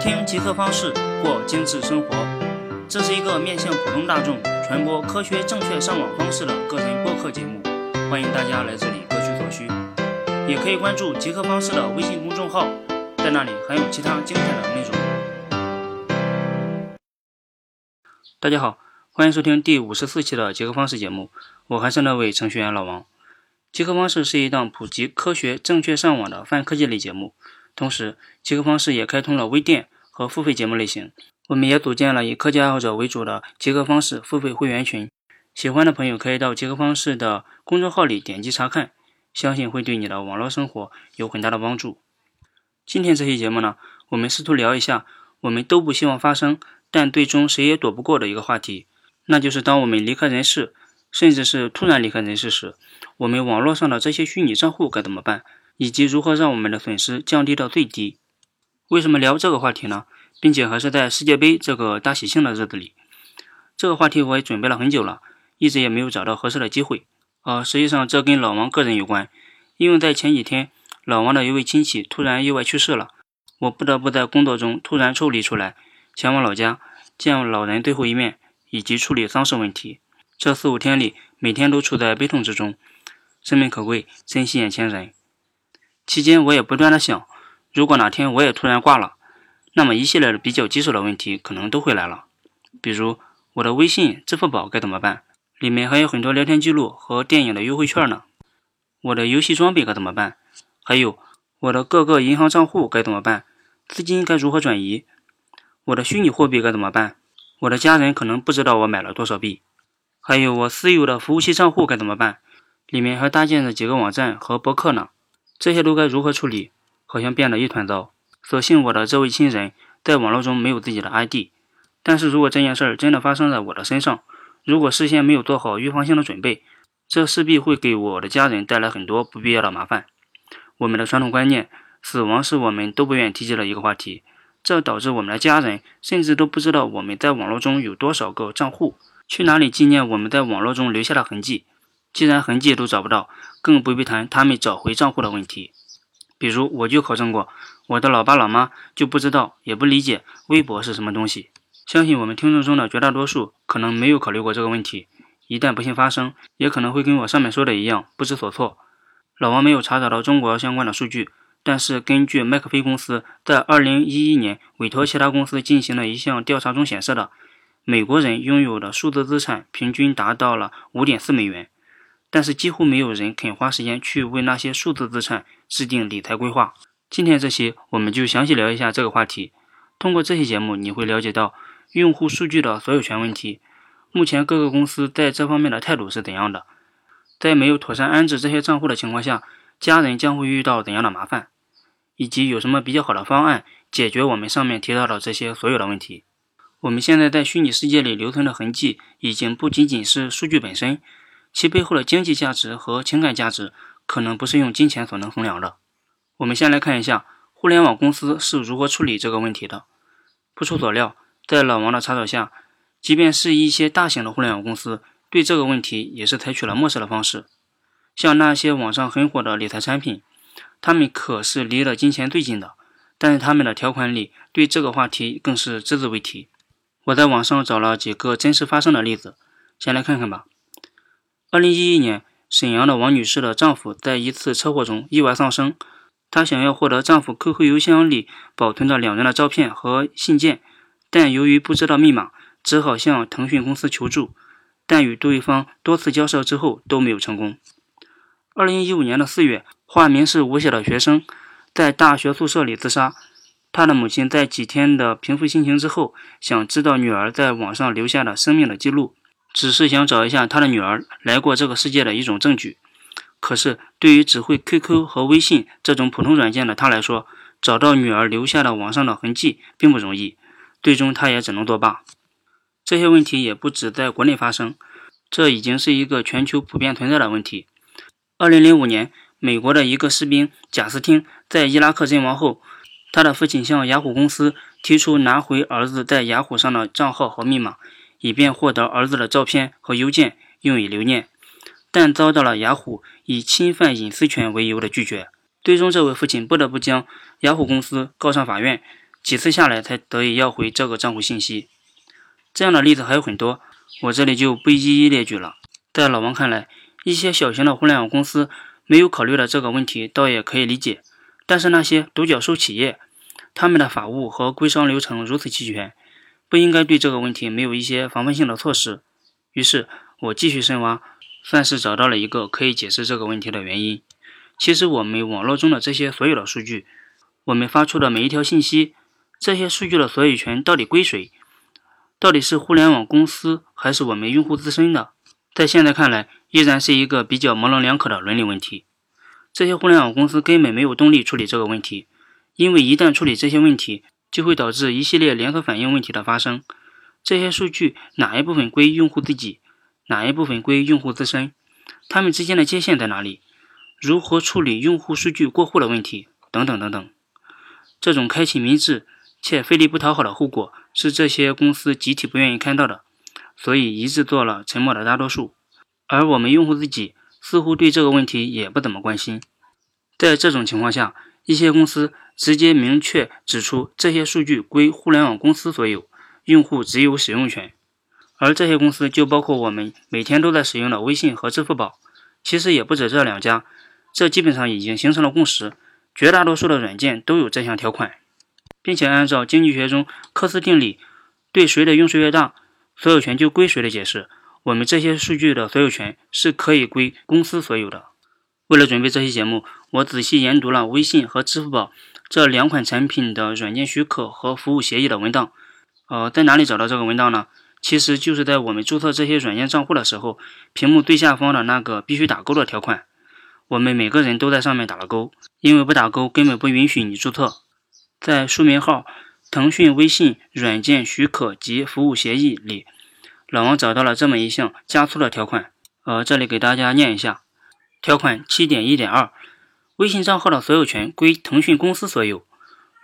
听极客方式过精致生活，这是一个面向普通大众传播科学正确上网方式的个人播客节目，欢迎大家来这里各取所需。也可以关注极客方式的微信公众号，在那里还有其他精彩的内容。大家好，欢迎收听第五十四期的极客方式节目，我还是那位程序员老王。极客方式是一档普及科学正确上网的泛科技类节目。同时，极客方式也开通了微店和付费节目类型。我们也组建了以科技爱好者为主的极客方式付费会员群。喜欢的朋友可以到极客方式的公众号里点击查看，相信会对你的网络生活有很大的帮助。今天这期节目呢，我们试图聊一下我们都不希望发生，但最终谁也躲不过的一个话题，那就是当我们离开人世，甚至是突然离开人世时，我们网络上的这些虚拟账户该怎么办？以及如何让我们的损失降低到最低？为什么聊这个话题呢？并且还是在世界杯这个大喜庆的日子里？这个话题我也准备了很久了，一直也没有找到合适的机会。呃，实际上这跟老王个人有关，因为在前几天，老王的一位亲戚突然意外去世了，我不得不在工作中突然抽离出来，前往老家见老人最后一面，以及处理丧事问题。这四五天里，每天都处在悲痛之中。生命可贵，珍惜眼前人。期间，我也不断的想，如果哪天我也突然挂了，那么一系列的比较棘手的问题可能都会来了。比如，我的微信、支付宝该怎么办？里面还有很多聊天记录和电影的优惠券呢。我的游戏装备该怎么办？还有我的各个银行账户该怎么办？资金该如何转移？我的虚拟货币该怎么办？我的家人可能不知道我买了多少币。还有我私有的服务器账户该怎么办？里面还搭建着几个网站和博客呢。这些都该如何处理？好像变得一团糟。所幸我的这位亲人在网络中没有自己的 ID，但是如果这件事儿真的发生在我的身上，如果事先没有做好预防性的准备，这势必会给我的家人带来很多不必要的麻烦。我们的传统观念，死亡是我们都不愿提及的一个话题，这导致我们的家人甚至都不知道我们在网络中有多少个账户，去哪里纪念我们在网络中留下的痕迹。既然痕迹都找不到，更不必谈他们找回账户的问题。比如，我就考证过，我的老爸老妈就不知道，也不理解微博是什么东西。相信我们听众中的绝大多数可能没有考虑过这个问题。一旦不幸发生，也可能会跟我上面说的一样，不知所措。老王没有查找到中国相关的数据，但是根据麦克菲公司在2011年委托其他公司进行了一项调查中显示的，美国人拥有的数字资产平均达到了5.4美元。但是几乎没有人肯花时间去为那些数字资产制定理财规划。今天这期我们就详细聊一下这个话题。通过这期节目，你会了解到用户数据的所有权问题，目前各个公司在这方面的态度是怎样的，在没有妥善安置这些账户的情况下，家人将会遇到怎样的麻烦，以及有什么比较好的方案解决我们上面提到的这些所有的问题。我们现在在虚拟世界里留存的痕迹，已经不仅仅是数据本身。其背后的经济价值和情感价值可能不是用金钱所能衡量的。我们先来看一下互联网公司是如何处理这个问题的。不出所料，在老王的查找下，即便是一些大型的互联网公司，对这个问题也是采取了漠视的方式。像那些网上很火的理财产品，他们可是离了金钱最近的，但是他们的条款里对这个话题更是只字未提。我在网上找了几个真实发生的例子，先来看看吧。二零一一年，沈阳的王女士的丈夫在一次车祸中意外丧生。她想要获得丈夫 QQ 邮箱里保存的两人的照片和信件，但由于不知道密码，只好向腾讯公司求助。但与对方多次交涉之后都没有成功。二零一五年的四月，化名是吴晓的学生在大学宿舍里自杀。他的母亲在几天的平复心情之后，想知道女儿在网上留下的生命的记录。只是想找一下他的女儿来过这个世界的一种证据。可是，对于只会 QQ 和微信这种普通软件的他来说，找到女儿留下的网上的痕迹并不容易。最终，他也只能作罢。这些问题也不止在国内发生，这已经是一个全球普遍存在的问题。二零零五年，美国的一个士兵贾斯汀在伊拉克阵亡后，他的父亲向雅虎公司提出拿回儿子在雅虎上的账号和密码。以便获得儿子的照片和邮件用以留念，但遭到了雅虎以侵犯隐私权为由的拒绝。最终，这位父亲不得不将雅虎公司告上法院，几次下来才得以要回这个账户信息。这样的例子还有很多，我这里就不一一列举了。在老王看来，一些小型的互联网公司没有考虑的这个问题，倒也可以理解。但是那些独角兽企业，他们的法务和规商流程如此齐全，不应该对这个问题没有一些防范性的措施。于是我继续深挖，算是找到了一个可以解释这个问题的原因。其实我们网络中的这些所有的数据，我们发出的每一条信息，这些数据的所有权到底归谁？到底是互联网公司还是我们用户自身的？在现在看来，依然是一个比较模棱两可的伦理问题。这些互联网公司根本没有动力处理这个问题，因为一旦处理这些问题，就会导致一系列连锁反应问题的发生。这些数据哪一部分归用户自己，哪一部分归用户自身？它们之间的界限在哪里？如何处理用户数据过户的问题？等等等等。这种开启民智且费力不讨好的后果，是这些公司集体不愿意看到的，所以一致做了沉默的大多数。而我们用户自己。似乎对这个问题也不怎么关心。在这种情况下，一些公司直接明确指出这些数据归互联网公司所有，用户只有使用权。而这些公司就包括我们每天都在使用的微信和支付宝，其实也不止这两家。这基本上已经形成了共识，绝大多数的软件都有这项条款，并且按照经济学中科斯定理，对谁的用处越大，所有权就归谁的解释。我们这些数据的所有权是可以归公司所有的。为了准备这期节目，我仔细研读了微信和支付宝这两款产品的软件许可和服务协议的文档。呃，在哪里找到这个文档呢？其实就是在我们注册这些软件账户的时候，屏幕最下方的那个必须打勾的条款。我们每个人都在上面打了勾，因为不打勾根本不允许你注册。在书名号“腾讯微信软件许可及服务协议”里。老王找到了这么一项加粗的条款，呃，这里给大家念一下：条款七点一点二，微信账号的所有权归腾讯公司所有，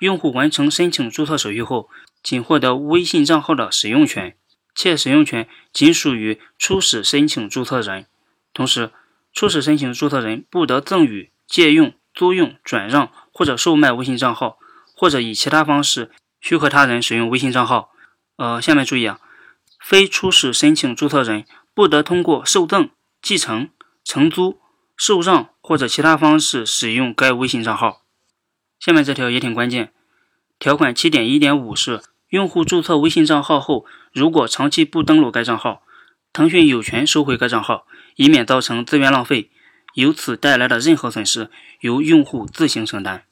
用户完成申请注册手续后，仅获得微信账号的使用权，且使用权仅属于初始申请注册人。同时，初始申请注册人不得赠与、借用、租用、转让或者售卖微信账号，或者以其他方式许可他人使用微信账号。呃，下面注意啊。非初始申请注册人不得通过受赠、继承、承租、受让或者其他方式使用该微信账号。下面这条也挺关键，条款七点一点五是：用户注册微信账号后，如果长期不登录该账号，腾讯有权收回该账号，以免造成资源浪费，由此带来的任何损失由用户自行承担。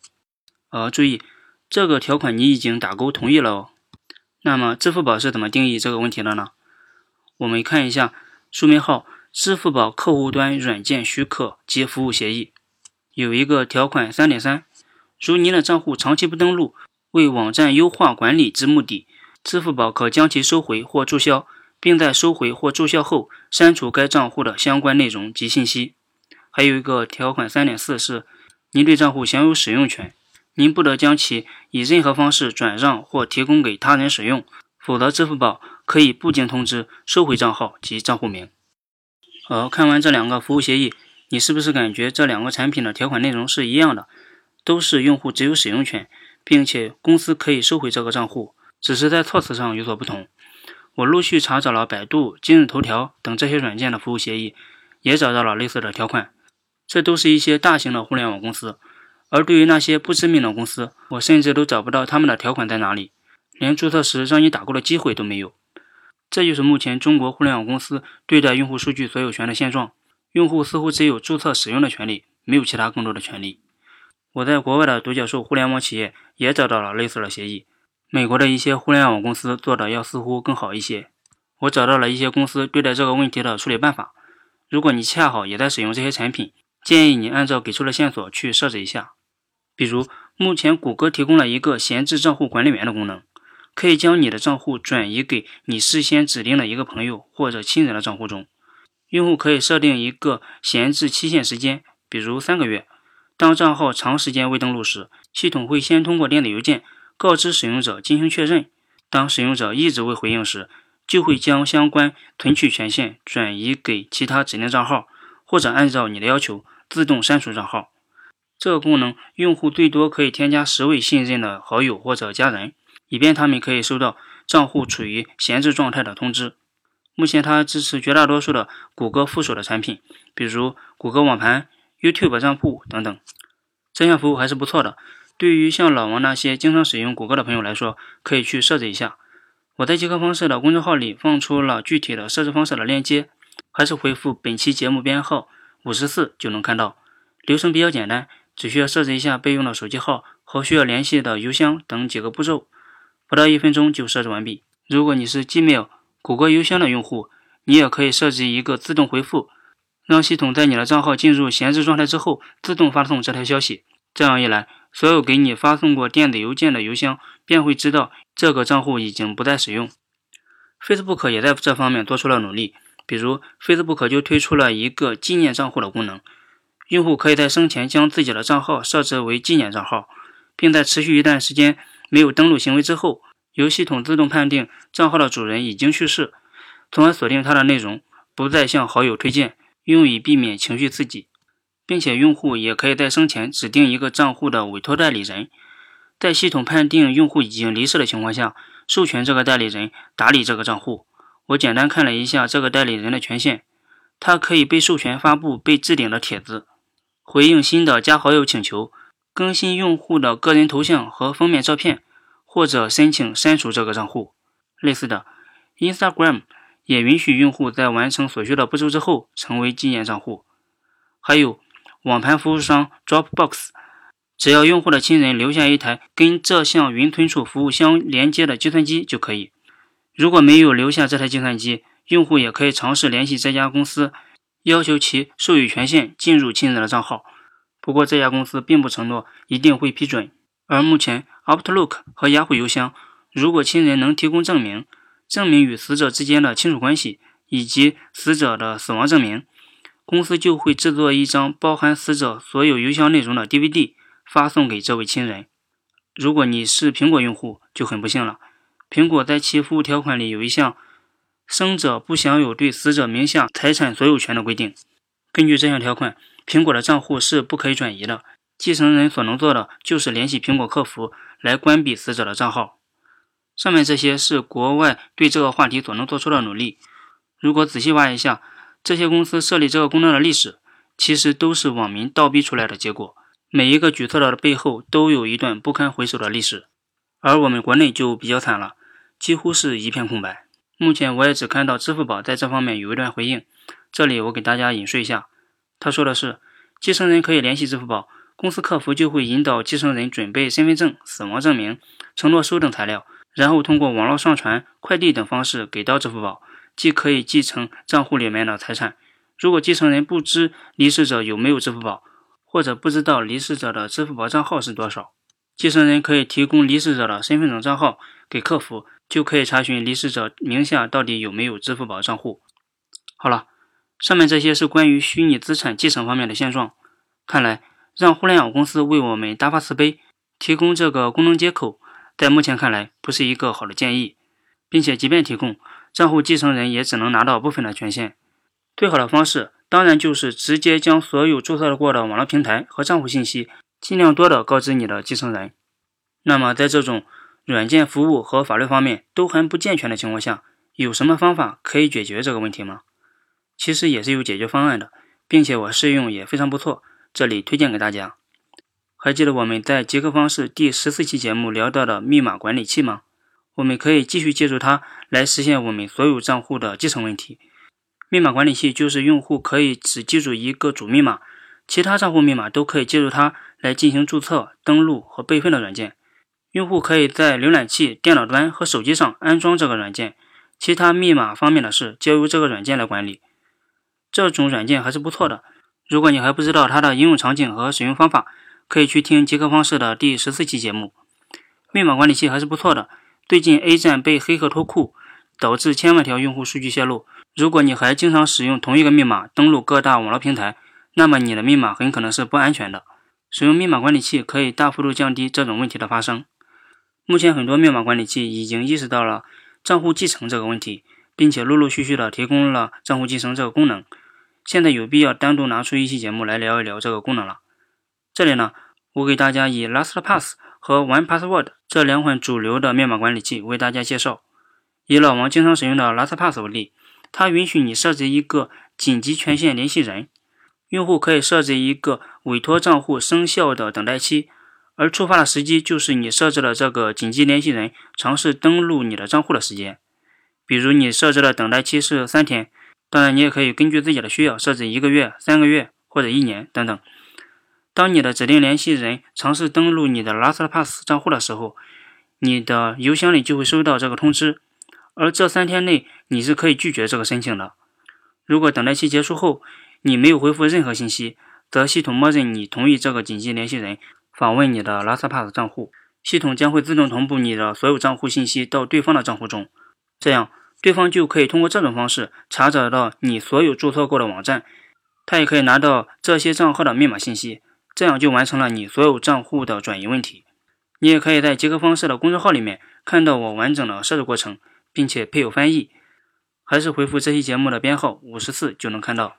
呃，注意，这个条款你已经打勾同意了哦。那么，支付宝是怎么定义这个问题的呢？我们看一下书名号“支付宝客户端软件许可及服务协议”，有一个条款三点三：如您的账户长期不登录，为网站优化管理之目的，支付宝可将其收回或注销，并在收回或注销后删除该账户的相关内容及信息。还有一个条款三点四是：您对账户享有使用权。您不得将其以任何方式转让或提供给他人使用，否则支付宝可以不经通知收回账号及账户名。好，看完这两个服务协议，你是不是感觉这两个产品的条款内容是一样的，都是用户只有使用权，并且公司可以收回这个账户，只是在措辞上有所不同？我陆续查找了百度、今日头条等这些软件的服务协议，也找到了类似的条款。这都是一些大型的互联网公司。而对于那些不知名的公司，我甚至都找不到他们的条款在哪里，连注册时让你打勾的机会都没有。这就是目前中国互联网公司对待用户数据所有权的现状。用户似乎只有注册使用的权利，没有其他更多的权利。我在国外的独角兽互联网企业也找到了类似的协议，美国的一些互联网公司做的要似乎更好一些。我找到了一些公司对待这个问题的处理办法。如果你恰好也在使用这些产品，建议你按照给出的线索去设置一下。比如，目前谷歌提供了一个闲置账户管理员的功能，可以将你的账户转移给你事先指定的一个朋友或者亲人的账户中。用户可以设定一个闲置期限时间，比如三个月。当账号长时间未登录时，系统会先通过电子邮件告知使用者进行确认。当使用者一直未回应时，就会将相关存取权限转移给其他指定账号，或者按照你的要求自动删除账号。这个功能，用户最多可以添加十位信任的好友或者家人。以便他们可以收到账户处于闲置状态的通知。目前，它支持绝大多数的谷歌附属的产品，比如谷歌网盘、YouTube 账户等等。这项服务还是不错的。对于像老王那些经常使用谷歌的朋友来说，可以去设置一下。我在极客方式的公众号里放出了具体的设置方式的链接，还是回复本期节目编号五十四就能看到。流程比较简单，只需要设置一下备用的手机号和需要联系的邮箱等几个步骤，不到一分钟就设置完毕。如果你是 Gmail。谷歌邮箱的用户，你也可以设置一个自动回复，让系统在你的账号进入闲置状态之后，自动发送这条消息。这样一来，所有给你发送过电子邮件的邮箱便会知道这个账户已经不再使用。Facebook 也在这方面做出了努力，比如 Facebook 就推出了一个纪念账户的功能，用户可以在生前将自己的账号设置为纪念账号，并在持续一段时间没有登录行为之后。由系统自动判定账号的主人已经去世，从而锁定他的内容，不再向好友推荐，用以避免情绪刺激，并且用户也可以在生前指定一个账户的委托代理人，在系统判定用户已经离世的情况下，授权这个代理人打理这个账户。我简单看了一下这个代理人的权限，他可以被授权发布被置顶的帖子，回应新的加好友请求，更新用户的个人头像和封面照片。或者申请删除这个账户。类似的，Instagram 也允许用户在完成所需的步骤之后成为纪念账户。还有网盘服务商 Dropbox，只要用户的亲人留下一台跟这项云存储服务相连接的计算机就可以。如果没有留下这台计算机，用户也可以尝试联系这家公司，要求其授予权限进入亲人的账号。不过这家公司并不承诺一定会批准。而目前，Outlook 和雅虎邮箱，如果亲人能提供证明，证明与死者之间的亲属关系以及死者的死亡证明，公司就会制作一张包含死者所有邮箱内容的 DVD 发送给这位亲人。如果你是苹果用户，就很不幸了。苹果在其服务条款里有一项，生者不享有对死者名下财产所有权的规定。根据这项条款，苹果的账户是不可以转移的。继承人所能做的就是联系苹果客服来关闭死者的账号。上面这些是国外对这个话题所能做出的努力。如果仔细挖一下，这些公司设立这个功能的历史，其实都是网民倒逼出来的结果。每一个举措的背后都有一段不堪回首的历史。而我们国内就比较惨了，几乎是一片空白。目前我也只看到支付宝在这方面有一段回应。这里我给大家引述一下，他说的是：继承人可以联系支付宝。公司客服就会引导继承人准备身份证、死亡证明、承诺书等材料，然后通过网络上传、快递等方式给到支付宝，既可以继承账户里面的财产。如果继承人不知离世者有没有支付宝，或者不知道离世者的支付宝账号是多少，继承人可以提供离世者的身份证账号给客服，就可以查询离世者名下到底有没有支付宝账户。好了，上面这些是关于虚拟资产继承方面的现状，看来。让互联网公司为我们大发慈悲，提供这个功能接口，在目前看来不是一个好的建议，并且即便提供，账户继承人也只能拿到部分的权限。最好的方式当然就是直接将所有注册过的网络平台和账户信息尽量多的告知你的继承人。那么在这种软件服务和法律方面都还不健全的情况下，有什么方法可以解决这个问题吗？其实也是有解决方案的，并且我试用也非常不错。这里推荐给大家，还记得我们在极客方式第十四期节目聊到的密码管理器吗？我们可以继续借助它来实现我们所有账户的继承问题。密码管理器就是用户可以只记住一个主密码，其他账户密码都可以借助它来进行注册、登录和备份的软件。用户可以在浏览器、电脑端和手机上安装这个软件，其他密码方面的事交由这个软件来管理。这种软件还是不错的。如果你还不知道它的应用场景和使用方法，可以去听极客方式的第十四期节目。密码管理器还是不错的。最近 A 站被黑客脱库，导致千万条用户数据泄露。如果你还经常使用同一个密码登录各大网络平台，那么你的密码很可能是不安全的。使用密码管理器可以大幅度降低这种问题的发生。目前很多密码管理器已经意识到了账户继承这个问题，并且陆陆续续的提供了账户继承这个功能。现在有必要单独拿出一期节目来聊一聊这个功能了。这里呢，我给大家以 LastPass 和 OnePassword 这两款主流的密码管理器为大家介绍。以老王经常使用的 LastPass 为例，它允许你设置一个紧急权限联系人，用户可以设置一个委托账户生效的等待期，而触发的时机就是你设置了这个紧急联系人尝试登录你的账户的时间。比如你设置的等待期是三天，当然你也可以根据自己的需要设置一个月、三个月或者一年等等。当你的指定联系人尝试登录你的 LastPass 账户的时候，你的邮箱里就会收到这个通知，而这三天内你是可以拒绝这个申请的。如果等待期结束后你没有回复任何信息，则系统默认你同意这个紧急联系人访问你的 LastPass 账户，系统将会自动同步你的所有账户信息到对方的账户中。这样，对方就可以通过这种方式查找到你所有注册过的网站，他也可以拿到这些账号的密码信息，这样就完成了你所有账户的转移问题。你也可以在极客方式的公众号里面看到我完整的设置过程，并且配有翻译，还是回复这期节目的编号五十四就能看到。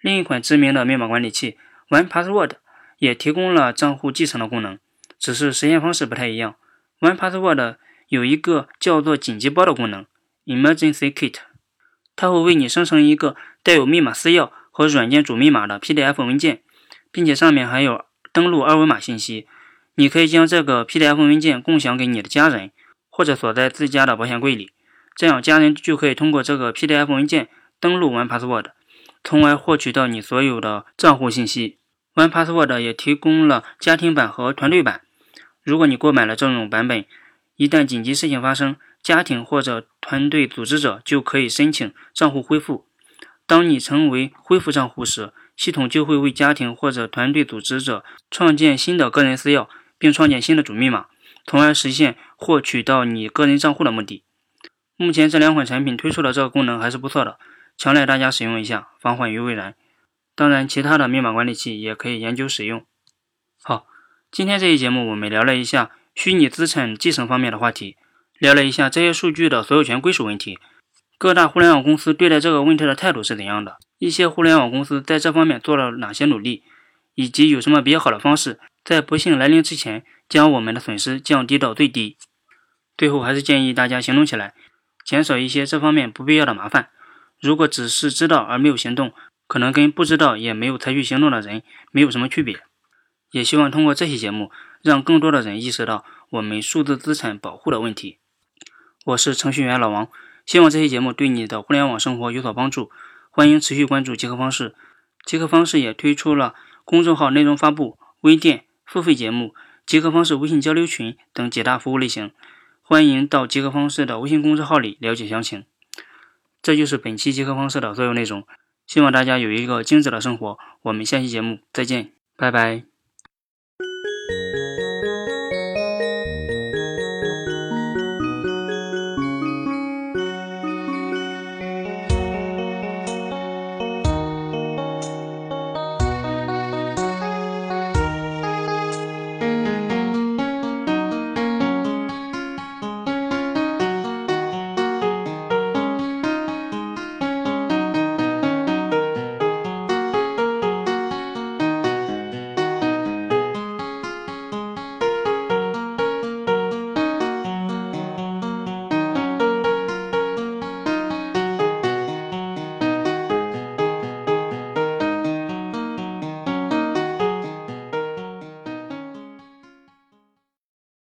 另一款知名的密码管理器 OnePassword 也提供了账户继承的功能，只是实现方式不太一样。OnePassword 有一个叫做紧急包的功能。Emergency Kit，它会为你生成一个带有密码私钥和软件主密码的 PDF 文件，并且上面还有登录二维码信息。你可以将这个 PDF 文件共享给你的家人，或者锁在自家的保险柜里，这样家人就可以通过这个 PDF 文件登录 OnePassword，从而获取到你所有的账户信息。OnePassword 也提供了家庭版和团队版。如果你购买了这种版本，一旦紧急事情发生，家庭或者团队组织者就可以申请账户恢复。当你成为恢复账户时，系统就会为家庭或者团队组织者创建新的个人私钥，并创建新的主密码，从而实现获取到你个人账户的目的。目前这两款产品推出的这个功能还是不错的，强烈大家使用一下，防患于未然。当然，其他的密码管理器也可以研究使用。好，今天这一节目我们聊了一下虚拟资产继承方面的话题。聊了一下这些数据的所有权归属问题，各大互联网公司对待这个问题的态度是怎样的？一些互联网公司在这方面做了哪些努力，以及有什么比较好的方式，在不幸来临之前将我们的损失降低到最低？最后还是建议大家行动起来，减少一些这方面不必要的麻烦。如果只是知道而没有行动，可能跟不知道也没有采取行动的人没有什么区别。也希望通过这期节目，让更多的人意识到我们数字资产保护的问题。我是程序员老王，希望这期节目对你的互联网生活有所帮助。欢迎持续关注极客方式，极客方式也推出了公众号内容发布、微店、付费节目、极客方式微信交流群等几大服务类型。欢迎到极客方式的微信公众号里了解详情。这就是本期极客方式的所有内容，希望大家有一个精致的生活。我们下期节目再见，拜拜。